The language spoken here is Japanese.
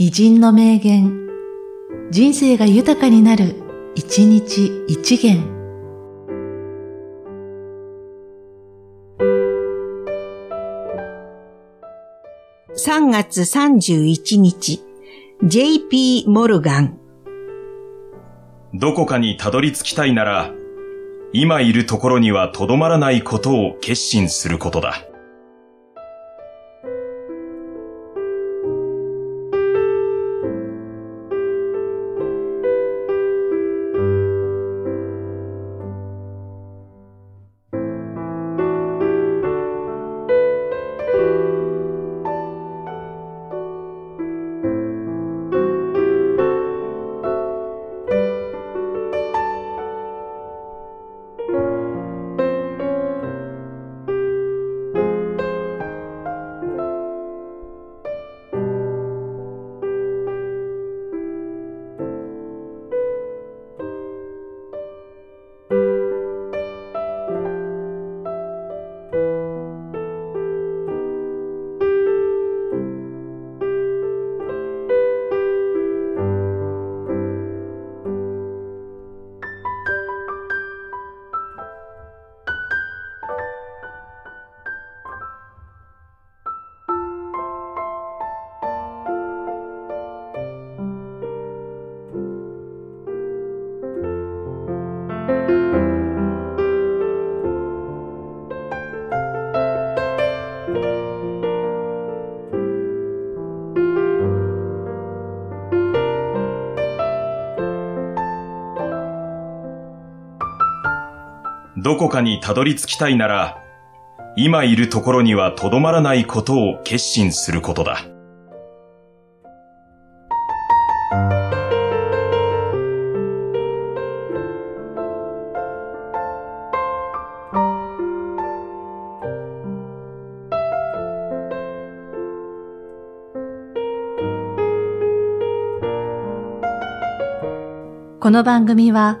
偉人の名言、人生が豊かになる、一日一元。3月31日、J.P. モルガン。どこかにたどり着きたいなら、今いるところにはとどまらないことを決心することだ。どこかにたどり着きたいなら、今いるところにはとどまらないことを決心することだ。この番組は、